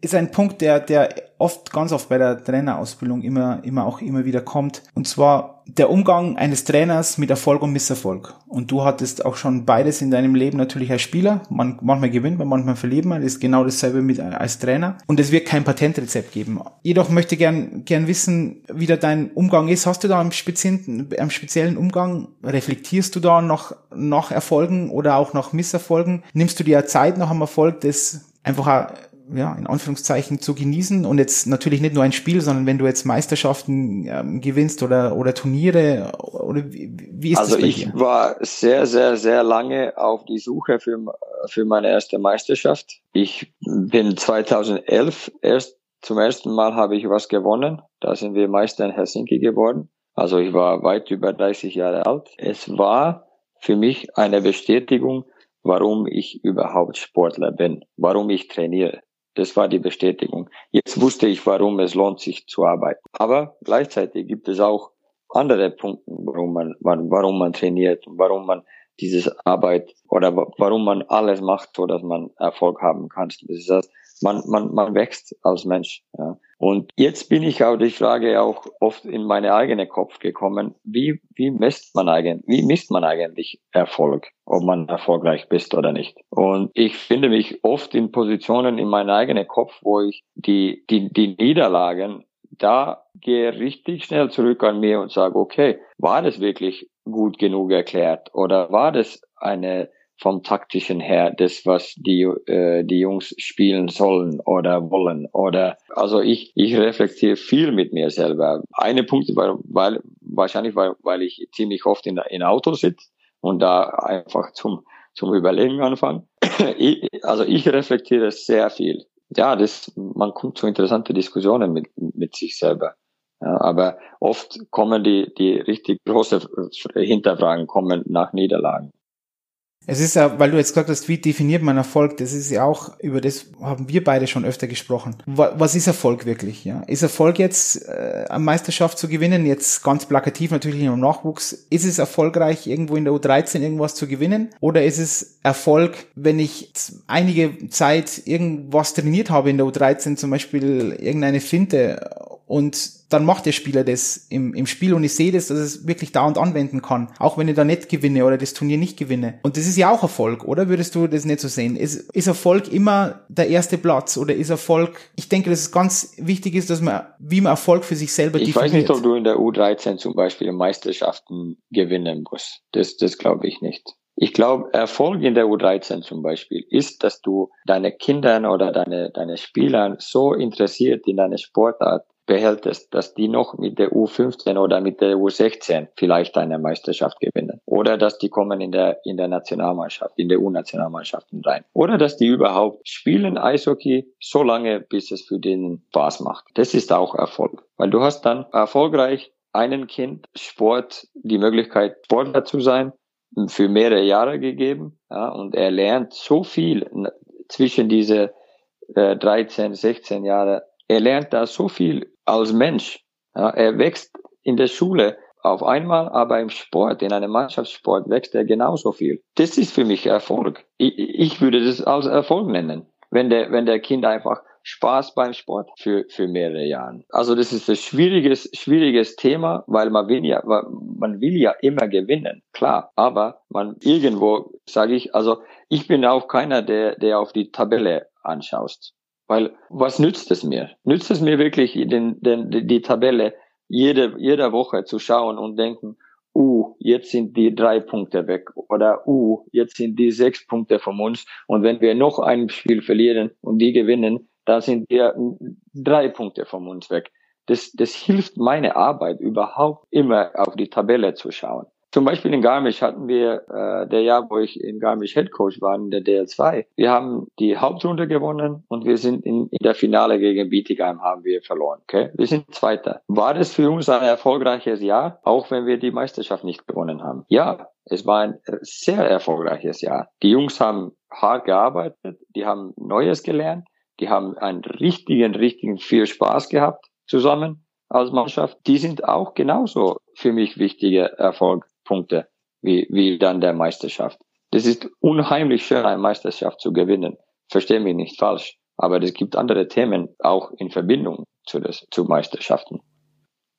ist ein Punkt, der, der oft, ganz oft bei der Trainerausbildung immer, immer auch immer wieder kommt. Und zwar der Umgang eines Trainers mit Erfolg und Misserfolg. Und du hattest auch schon beides in deinem Leben natürlich als Spieler. Man, manchmal gewinnt man, manchmal verliert man. Das ist genau dasselbe mit als Trainer. Und es wird kein Patentrezept geben. Jedoch möchte gern, gern wissen, wie da dein Umgang ist. Hast du da einen speziellen, Umgang? Reflektierst du da noch, nach Erfolgen oder auch nach Misserfolgen? Nimmst du dir Zeit nach einem Erfolg, das einfach ja, in Anführungszeichen zu genießen und jetzt natürlich nicht nur ein Spiel, sondern wenn du jetzt Meisterschaften ähm, gewinnst oder, oder Turniere oder wie, wie ist also das bei ich dir? war sehr, sehr, sehr lange auf die Suche für, für meine erste Meisterschaft. Ich bin 2011 erst zum ersten Mal habe ich was gewonnen. Da sind wir Meister in Helsinki geworden. Also ich war weit über 30 Jahre alt. Es war für mich eine Bestätigung, warum ich überhaupt Sportler bin, warum ich trainiere. Das war die Bestätigung. Jetzt wusste ich, warum es lohnt, sich zu arbeiten. Aber gleichzeitig gibt es auch andere Punkte, warum man, warum man trainiert, warum man dieses Arbeit oder warum man alles macht, so dass man Erfolg haben kann. Das das, man, man, man wächst als Mensch. Ja. Und jetzt bin ich auch die Frage auch oft in meine eigene Kopf gekommen, wie, wie misst man eigentlich, wie misst man eigentlich Erfolg, ob man erfolgreich bist oder nicht. Und ich finde mich oft in Positionen in meinem eigenen Kopf, wo ich die, die, die Niederlagen da gehe richtig schnell zurück an mir und sage, okay, war das wirklich gut genug erklärt? Oder war das eine vom taktischen her, das was die äh, die Jungs spielen sollen oder wollen oder also ich ich reflektiere viel mit mir selber. Eine Punkt weil, weil wahrscheinlich weil, weil ich ziemlich oft in in Auto sitze und da einfach zum zum Überlegen anfange. also ich reflektiere sehr viel. Ja, das man kommt zu interessante Diskussionen mit mit sich selber. Ja, aber oft kommen die die richtig große Hinterfragen kommen nach Niederlagen. Es ist ja, weil du jetzt gesagt hast, wie definiert man Erfolg? Das ist ja auch, über das haben wir beide schon öfter gesprochen. Was ist Erfolg wirklich? Ja? Ist Erfolg jetzt, äh, eine Meisterschaft zu gewinnen? Jetzt ganz plakativ natürlich im Nachwuchs. Ist es erfolgreich, irgendwo in der U13 irgendwas zu gewinnen? Oder ist es Erfolg, wenn ich einige Zeit irgendwas trainiert habe in der U13, zum Beispiel irgendeine Finte und dann macht der Spieler das im, im Spiel und ich sehe das, dass es wirklich dauernd anwenden kann, auch wenn ich da nicht gewinne oder das Turnier nicht gewinne. Und das ist ja auch Erfolg, oder würdest du das nicht so sehen? Ist, ist Erfolg immer der erste Platz oder ist Erfolg, ich denke, dass es ganz wichtig ist, dass man, wie man Erfolg für sich selber ich definiert. Ich weiß nicht, ob du in der U13 zum Beispiel Meisterschaften gewinnen musst. Das, das glaube ich nicht. Ich glaube, Erfolg in der U13 zum Beispiel ist, dass du deine Kindern oder deine, deine Spieler so interessiert in deine Sportart behältst, dass die noch mit der U15 oder mit der U16 vielleicht eine Meisterschaft gewinnen. Oder dass die kommen in der, in der Nationalmannschaft, in der U-Nationalmannschaften rein. Oder dass die überhaupt spielen Eishockey so lange, bis es für den Spaß macht. Das ist auch Erfolg. Weil du hast dann erfolgreich einem Kind Sport, die Möglichkeit, Sportler zu sein, für mehrere Jahre gegeben. Ja, und er lernt so viel zwischen diese äh, 13, 16 Jahre. Er lernt da so viel als Mensch. Ja, er wächst in der Schule auf einmal, aber im Sport, in einem Mannschaftssport wächst er genauso viel. Das ist für mich Erfolg. Ich, ich würde das als Erfolg nennen, wenn der, wenn der Kind einfach Spaß beim Sport für, für mehrere Jahre. Also das ist ein schwieriges, schwieriges Thema, weil man will ja, man will ja immer gewinnen, klar. Aber man irgendwo, sage ich, also ich bin auch keiner, der, der auf die Tabelle anschaust. Weil was nützt es mir? Nützt es mir wirklich, den, den, die Tabelle jede, jede Woche zu schauen und denken, uh, jetzt sind die drei Punkte weg oder uh, jetzt sind die sechs Punkte von uns und wenn wir noch ein Spiel verlieren und die gewinnen, dann sind wir drei Punkte von uns weg. Das, das hilft meine Arbeit überhaupt immer auf die Tabelle zu schauen. Zum Beispiel in Garmisch hatten wir äh, der Jahr, wo ich in Garmisch Head Coach war, in der DL2. Wir haben die Hauptrunde gewonnen und wir sind in, in der Finale gegen Bietigheim haben wir verloren. Okay, wir sind Zweiter. War das für uns ein erfolgreiches Jahr, auch wenn wir die Meisterschaft nicht gewonnen haben? Ja, es war ein sehr erfolgreiches Jahr. Die Jungs haben hart gearbeitet, die haben Neues gelernt, die haben einen richtigen, richtigen viel Spaß gehabt zusammen als Mannschaft. Die sind auch genauso für mich wichtige Erfolg Punkte wie, wie dann der Meisterschaft. Das ist unheimlich schön, eine Meisterschaft zu gewinnen. Verstehe mich nicht falsch. Aber es gibt andere Themen auch in Verbindung zu, das, zu Meisterschaften.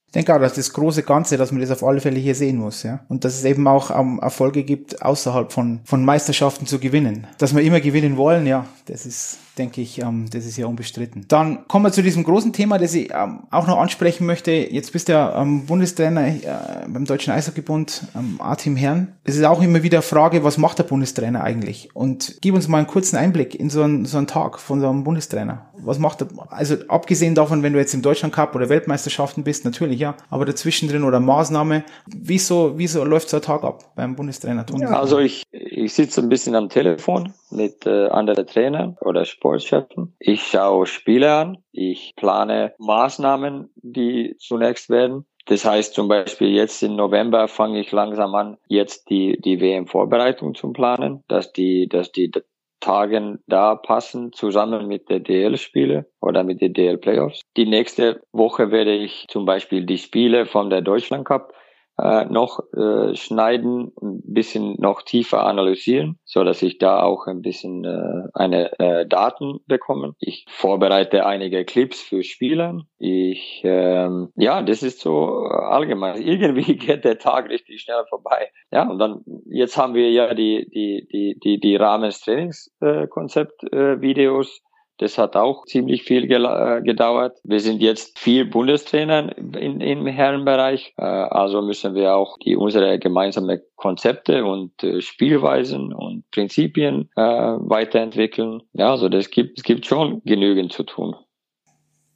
Ich denke auch, dass das große Ganze, dass man das auf alle Fälle hier sehen muss, ja. Und dass es eben auch um, Erfolge gibt, außerhalb von, von Meisterschaften zu gewinnen. Dass wir immer gewinnen wollen, ja, das ist denke ich, ähm, das ist ja unbestritten. Dann kommen wir zu diesem großen Thema, das ich ähm, auch noch ansprechen möchte. Jetzt bist du ja ähm, Bundestrainer äh, beim Deutschen Eishockeybund, ähm, A-Team Herren. Es ist auch immer wieder Frage, was macht der Bundestrainer eigentlich? Und gib uns mal einen kurzen Einblick in so einen, so einen Tag von so einem Bundestrainer. Was macht er? Also abgesehen davon, wenn du jetzt im Deutschland Cup oder Weltmeisterschaften bist, natürlich ja, aber dazwischen drin oder Maßnahme, wieso, wieso läuft so ein Tag ab beim Bundestrainer? Ja, also ich, ich sitze ein bisschen am Telefon mit äh, anderen Trainern oder Sportchefs. Ich schaue Spiele an, ich plane Maßnahmen, die zunächst werden. Das heißt zum Beispiel jetzt im November fange ich langsam an, jetzt die, die WM-Vorbereitung zu planen, dass die, dass die Tagen da passen, zusammen mit der DL-Spiele oder mit den DL-Playoffs. Die nächste Woche werde ich zum Beispiel die Spiele von der Deutschland Cup äh, noch äh, schneiden, ein bisschen noch tiefer analysieren, so dass ich da auch ein bisschen äh, eine äh, Daten bekomme. Ich vorbereite einige Clips für Spieler. Ich ähm, ja, das ist so allgemein. Irgendwie geht der Tag richtig schnell vorbei. Ja, und dann jetzt haben wir ja die die die die die Rahmenstrainingskonzept äh, Videos das hat auch ziemlich viel äh, gedauert. Wir sind jetzt vier Bundestrainer in, im Herrenbereich. Äh, also müssen wir auch die unsere gemeinsame Konzepte und äh, Spielweisen und Prinzipien weiterentwickeln. Ja, also das gibt, es gibt schon genügend zu tun.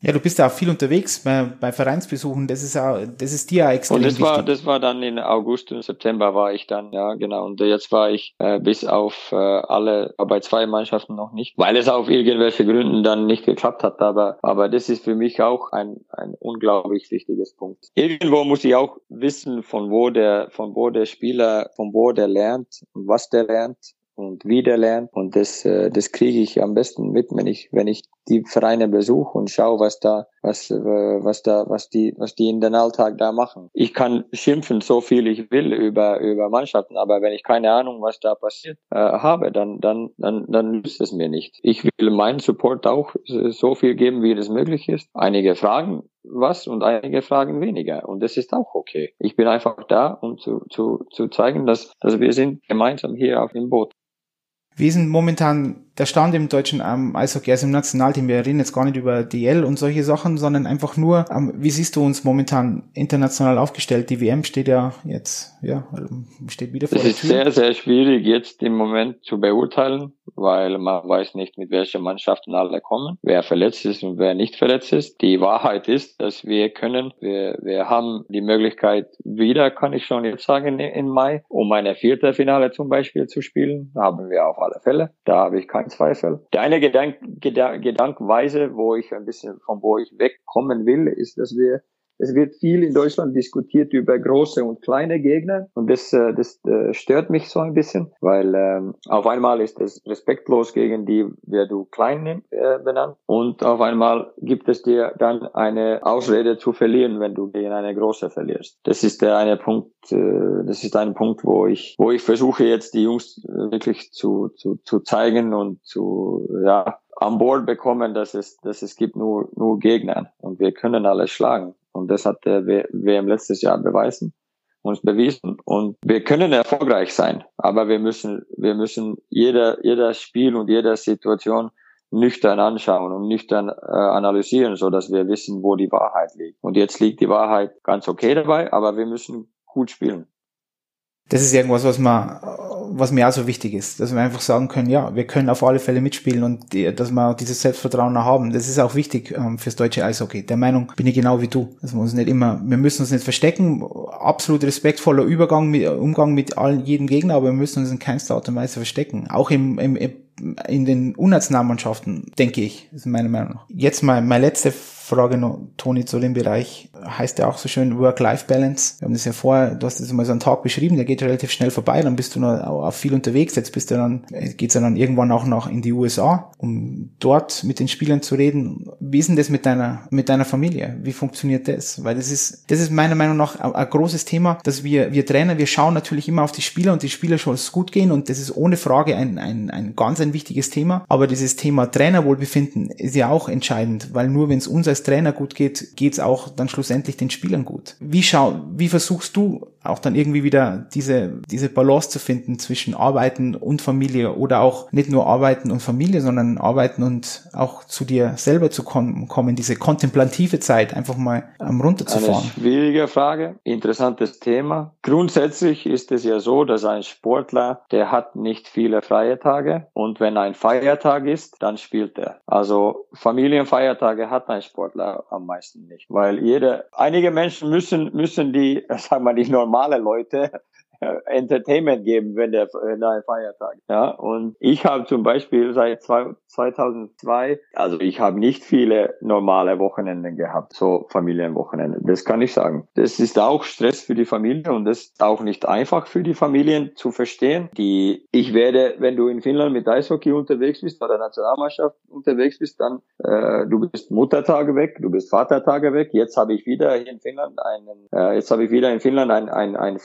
Ja, du bist ja auch viel unterwegs bei, bei Vereinsbesuchen. Das ist auch, das ist dir ja extrem Und das wichtig. war, das war dann in August und September war ich dann, ja genau. Und jetzt war ich äh, bis auf äh, alle, bei zwei Mannschaften noch nicht, weil es auf irgendwelche Gründen dann nicht geklappt hat. Aber, aber das ist für mich auch ein, ein unglaublich wichtiges Punkt. Irgendwo muss ich auch wissen, von wo der, von wo der Spieler, von wo der lernt und was der lernt und wieder lernen. Und das, äh, das kriege ich am besten mit, wenn ich, wenn ich die Vereine besuche und schaue, was da, was, äh, was da, was die, was die in den Alltag da machen. Ich kann schimpfen so viel ich will über, über Mannschaften, aber wenn ich keine Ahnung, was da passiert, äh, habe, dann, dann, dann, dann nützt es mir nicht. Ich will meinen Support auch so viel geben, wie es möglich ist. Einige fragen was und einige fragen weniger. Und das ist auch okay. Ich bin einfach da, um zu, zu, zu zeigen, dass, dass wir sind gemeinsam hier auf dem Boot. Ist denn momentan der Stand im deutschen ähm, Eishockey, also im Nationalteam? Wir reden jetzt gar nicht über DL und solche Sachen, sondern einfach nur, ähm, wie siehst du uns momentan international aufgestellt? Die WM steht ja jetzt, ja, steht wieder vor Es ist sehr, sehr schwierig jetzt im Moment zu beurteilen, weil man weiß nicht, mit welchen Mannschaften alle kommen, wer verletzt ist und wer nicht verletzt ist. Die Wahrheit ist, dass wir können, wir, wir haben die Möglichkeit wieder, kann ich schon jetzt sagen, im Mai, um eine vierte Finale zum Beispiel zu spielen. Da haben wir auf alle Fälle. Da habe ich keinen Zweifel. Die eine Gedank Gedankweise, wo ich ein bisschen von wo ich wegkommen will, ist, dass wir es wird viel in Deutschland diskutiert über große und kleine Gegner und das, äh, das äh, stört mich so ein bisschen, weil ähm, auf einmal ist es respektlos gegen die, wer du klein äh, benannt und auf einmal gibt es dir dann eine Ausrede zu verlieren, wenn du gegen eine große verlierst. Das ist der eine Punkt, äh, das ist ein Punkt, wo ich, wo ich versuche jetzt die Jungs äh, wirklich zu, zu, zu zeigen und zu, ja, an Bord bekommen, dass es, dass es gibt nur, nur Gegner und wir können alles schlagen. Und das hat der WM letztes Jahr beweisen, uns bewiesen. Und wir können erfolgreich sein, aber wir müssen, wir müssen jeder, jeder Spiel und jeder Situation nüchtern anschauen und nüchtern äh, analysieren, so dass wir wissen, wo die Wahrheit liegt. Und jetzt liegt die Wahrheit ganz okay dabei, aber wir müssen gut spielen das ist irgendwas, was man, was mir auch so wichtig ist, dass wir einfach sagen können, ja, wir können auf alle Fälle mitspielen und die, dass wir dieses Selbstvertrauen haben. Das ist auch wichtig ähm, fürs deutsche Eishockey. Der Meinung bin ich genau wie du. Dass wir uns nicht immer, wir müssen uns nicht verstecken. Absolut respektvoller Übergang mit, Umgang mit allen, jedem Gegner, aber wir müssen uns in keinster Art und Weise verstecken. Auch im, im, in den Unnationalmannschaften, denke ich, ist meine Meinung. Jetzt mal meine letzte Frage noch, Toni, zu dem Bereich. Heißt ja auch so schön Work-Life-Balance. Wir haben das ja vorher, du hast das mal so einen Tag beschrieben, der geht relativ schnell vorbei, dann bist du noch auch viel unterwegs. Jetzt bist du dann, geht's ja dann irgendwann auch noch in die USA, um dort mit den Spielern zu reden. Wie ist denn das mit deiner, mit deiner Familie? Wie funktioniert das? Weil das ist, das ist meiner Meinung nach ein, großes Thema, dass wir, wir Trainer, wir schauen natürlich immer auf die Spieler und die Spieler schon gut gehen und das ist ohne Frage ein, ein, ein ganz ein wichtiges Thema. Aber dieses Thema Trainerwohlbefinden ist ja auch entscheidend, weil nur wenn es uns als Trainer gut geht, geht es auch dann schlussendlich den Spielern gut. Wie schau, wie versuchst du auch dann irgendwie wieder diese, diese Balance zu finden zwischen Arbeiten und Familie oder auch nicht nur Arbeiten und Familie, sondern Arbeiten und auch zu dir selber zu kommen, kommen diese kontemplative Zeit einfach mal ähm, runterzufahren? Eine schwierige Frage, interessantes Thema. Grundsätzlich ist es ja so, dass ein Sportler, der hat nicht viele freie Tage und wenn ein Feiertag ist, dann spielt er. Also Familienfeiertage hat ein Sportler am meisten nicht, weil jeder, einige Menschen müssen, müssen die, sagen wir nicht normal normale Leute Entertainment geben, wenn der, wenn ein Feiertag. Ja, und ich habe zum Beispiel seit 2002, also ich habe nicht viele normale Wochenenden gehabt, so Familienwochenende. Das kann ich sagen. Das ist auch Stress für die Familie und das ist auch nicht einfach für die Familien zu verstehen. Die, ich werde, wenn du in Finnland mit Eishockey unterwegs bist oder Nationalmannschaft unterwegs bist, dann äh, äh, du bist Muttertage weg, du bist Vatertage weg. Jetzt habe ich wieder hier in Finnland einen, äh, jetzt habe ich wieder in Finnland ein, ein, ein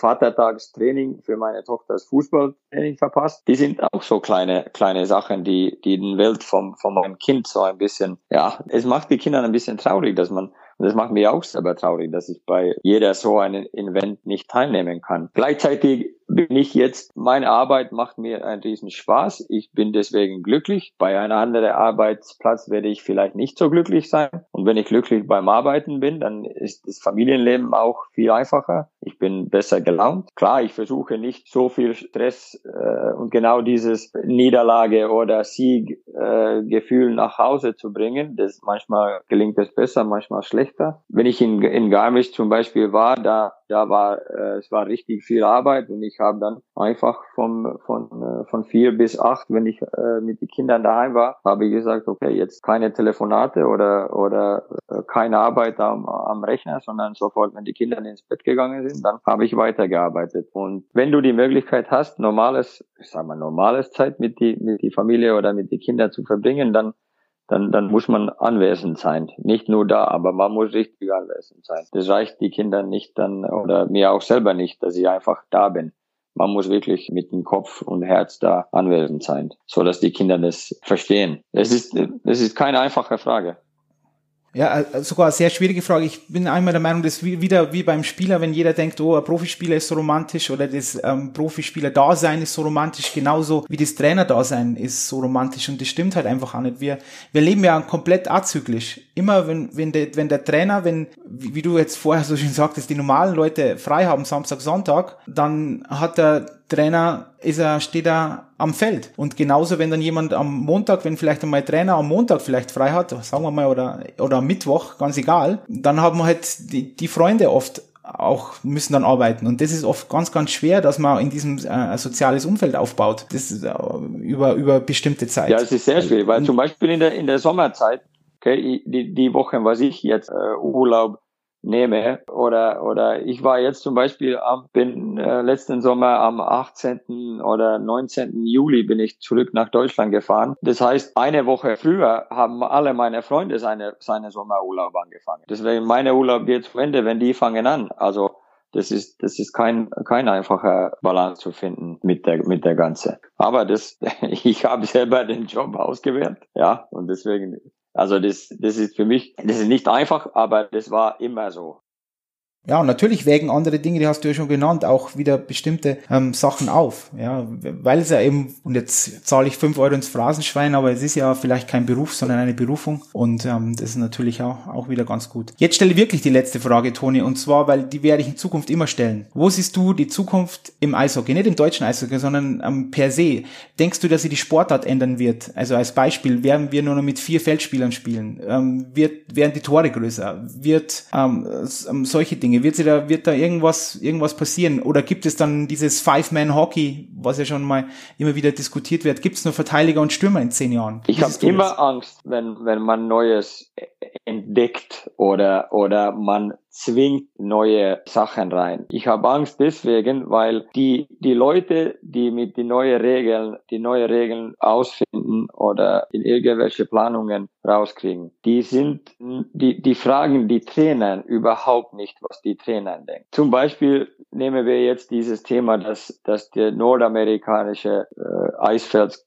Vatertagstraining für meine Tochter das Fußballtraining verpasst. Die sind auch so kleine, kleine Sachen, die, die den Welt vom, meinem Kind so ein bisschen, ja, es macht die Kinder ein bisschen traurig, dass man und das macht mich auch selber traurig, dass ich bei jeder so einen Event nicht teilnehmen kann. Gleichzeitig bin ich jetzt, meine Arbeit macht mir einen riesen Spaß. Ich bin deswegen glücklich. Bei einem anderen Arbeitsplatz werde ich vielleicht nicht so glücklich sein. Und wenn ich glücklich beim Arbeiten bin, dann ist das Familienleben auch viel einfacher. Ich bin besser gelaunt. Klar, ich versuche nicht so viel Stress äh, und genau dieses Niederlage oder Sieggefühl äh, nach Hause zu bringen. Das manchmal gelingt es besser, manchmal schlechter. Wenn ich in, in Garmisch zum Beispiel war, da da war äh, es war richtig viel Arbeit und ich habe dann einfach vom, von, äh, von vier bis acht, wenn ich äh, mit den Kindern daheim war, habe ich gesagt, okay, jetzt keine Telefonate oder, oder äh, keine Arbeit am, am Rechner, sondern sofort, wenn die Kinder ins Bett gegangen sind, dann habe ich weitergearbeitet. Und wenn du die Möglichkeit hast, normales, ich sag mal, normales Zeit mit die, mit die Familie oder mit die Kinder zu verbringen, dann dann, dann muss man anwesend sein. Nicht nur da, aber man muss richtig anwesend sein. Das reicht die Kinder nicht dann oder mir auch selber nicht, dass ich einfach da bin. Man muss wirklich mit dem Kopf und Herz da anwesend sein, so dass die Kinder das verstehen. Es ist, es ist keine einfache Frage. Ja, äh, sogar eine sehr schwierige Frage. Ich bin einmal der Meinung, dass wieder wie beim Spieler, wenn jeder denkt, oh, ein Profispieler ist so romantisch oder das ähm, Profispieler-Dasein ist so romantisch, genauso wie das Trainer-Dasein ist so romantisch und das stimmt halt einfach auch nicht. Wir, wir leben ja komplett azyklisch. Immer wenn, wenn, der, wenn der Trainer, wenn, wie, wie du jetzt vorher so schön sagtest, die normalen Leute frei haben, Samstag, Sonntag, dann hat der Trainer ist er, steht er am Feld. Und genauso, wenn dann jemand am Montag, wenn vielleicht einmal Trainer am Montag vielleicht frei hat, sagen wir mal, oder, oder am Mittwoch, ganz egal, dann haben wir halt die, die Freunde oft auch müssen dann arbeiten und das ist oft ganz ganz schwer, dass man in diesem äh, soziales Umfeld aufbaut, das ist, äh, über über bestimmte Zeit. Ja, es ist sehr schwierig, weil zum Beispiel in der in der Sommerzeit, okay, die die Wochen, was ich jetzt äh, Urlaub nehme. Oder, oder ich war jetzt zum Beispiel am, bin äh, letzten Sommer am 18. oder 19. Juli bin ich zurück nach Deutschland gefahren. Das heißt, eine Woche früher haben alle meine Freunde seine, seine Sommerurlaub angefangen. Deswegen meine Urlaub geht zu Ende, wenn die fangen an. Also, das ist, das ist kein, kein einfacher Balance zu finden mit der, mit der Ganze. Aber das, ich habe selber den Job ausgewählt, ja, und deswegen also das, das ist für mich, das ist nicht einfach, aber das war immer so. Ja, natürlich wägen andere Dinge, die hast du ja schon genannt, auch wieder bestimmte ähm, Sachen auf. Ja, weil es ja eben, und jetzt zahle ich fünf Euro ins Phrasenschwein, aber es ist ja vielleicht kein Beruf, sondern eine Berufung. Und ähm, das ist natürlich auch, auch wieder ganz gut. Jetzt stelle ich wirklich die letzte Frage, Toni, und zwar, weil die werde ich in Zukunft immer stellen. Wo siehst du die Zukunft im Eishockey? Nicht im deutschen Eishockey, sondern ähm, per se. Denkst du, dass sich die Sportart ändern wird? Also als Beispiel, werden wir nur noch mit vier Feldspielern spielen? Ähm, wird, werden die Tore größer? Wird ähm, ähm solche Dinge? Dinge? Wird, sie da, wird da irgendwas, irgendwas passieren? Oder gibt es dann dieses Five-Man-Hockey, was ja schon mal immer wieder diskutiert wird? Gibt es nur Verteidiger und Stürmer in zehn Jahren? Ich habe immer das? Angst, wenn, wenn man Neues entdeckt oder, oder man zwingt neue Sachen rein. Ich habe Angst deswegen, weil die, die Leute, die mit die neue Regeln, die neue Regeln ausfinden oder in irgendwelche Planungen rauskriegen, die sind, die, die fragen die Trainer überhaupt nicht, was die Trainer denken. Zum Beispiel nehmen wir jetzt dieses Thema, dass, dass die nordamerikanische äh, Eisfeld,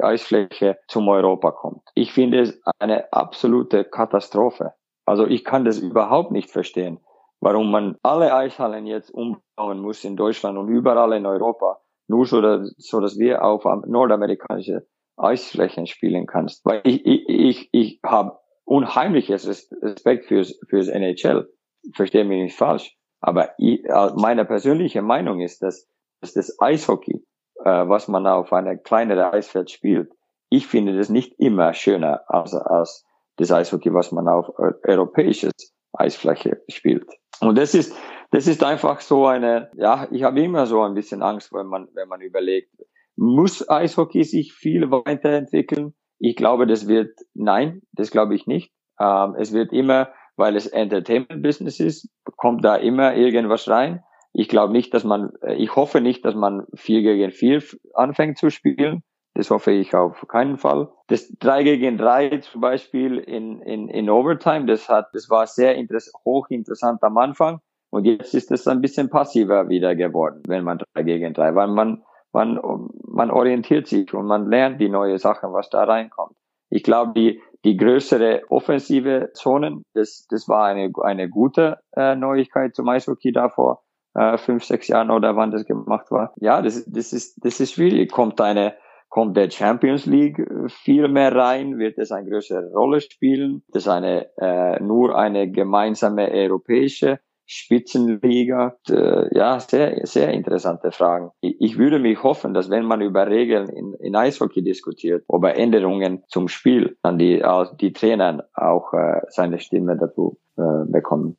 Eisfläche zum Europa kommt. Ich finde es eine absolute Katastrophe. Also ich kann das überhaupt nicht verstehen, warum man alle Eishallen jetzt umbauen muss in Deutschland und überall in Europa, nur so, dass, so dass wir auf nordamerikanische Eisflächen spielen kannst. Weil ich, ich, ich, ich habe unheimliches Respekt fürs, fürs NHL. Verstehe mich nicht falsch. Aber ich, äh, meine persönliche Meinung ist, dass, dass das Eishockey, äh, was man auf einer kleineren Eisfeld spielt, ich finde das nicht immer schöner als, als das Eishockey, was man auf europäisches Eisfläche spielt. Und das ist, das ist einfach so eine, ja, ich habe immer so ein bisschen Angst, wenn man, wenn man überlegt, muss Eishockey sich viel weiterentwickeln? Ich glaube, das wird, nein, das glaube ich nicht. Ähm, es wird immer, weil es Entertainment-Business ist, kommt da immer irgendwas rein. Ich glaube nicht, dass man, ich hoffe nicht, dass man viel gegen viel anfängt zu spielen. Das hoffe ich auf keinen Fall. Das 3 gegen 3 zum Beispiel in, in, in Overtime, das hat, das war sehr interess hochinteressant am Anfang. Und jetzt ist es ein bisschen passiver wieder geworden, wenn man 3 gegen 3, weil man, man, man orientiert sich und man lernt die neue Sachen, was da reinkommt. Ich glaube, die, die größere offensive Zonen, das, das war eine, eine gute äh, Neuigkeit zum Eishockey davor, äh, fünf, sechs Jahren oder wann das gemacht war. Ja, das, das ist, das ist schwierig. Kommt eine, kommt der Champions League viel mehr rein? Wird es eine größere Rolle spielen? Das ist eine, äh, nur eine gemeinsame europäische Spitzenliga? Äh, ja, sehr, sehr interessante Fragen. Ich würde mich hoffen, dass wenn man über Regeln in, in Eishockey diskutiert, über Änderungen zum Spiel, dann die, die Trainer auch äh, seine Stimme dazu äh, bekommen.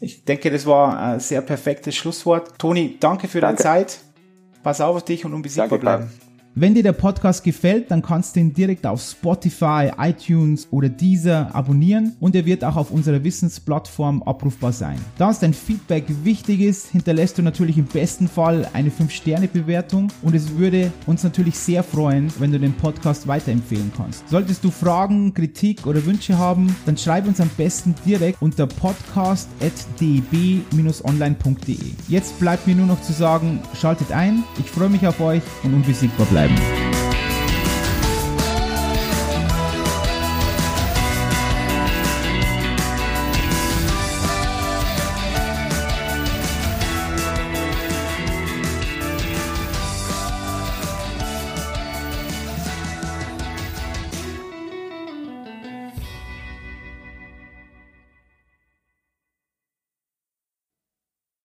Ich denke, das war ein sehr perfektes Schlusswort. Toni, danke für danke. deine Zeit. Pass auf auf dich und unbesiegbar bleiben. Wenn dir der Podcast gefällt, dann kannst du ihn direkt auf Spotify, iTunes oder Deezer abonnieren und er wird auch auf unserer Wissensplattform abrufbar sein. Da uns dein Feedback wichtig ist, hinterlässt du natürlich im besten Fall eine 5-Sterne-Bewertung und es würde uns natürlich sehr freuen, wenn du den Podcast weiterempfehlen kannst. Solltest du Fragen, Kritik oder Wünsche haben, dann schreib uns am besten direkt unter podcast.deb-online.de. Jetzt bleibt mir nur noch zu sagen, schaltet ein, ich freue mich auf euch und unbesiegbar bleiben bleiben.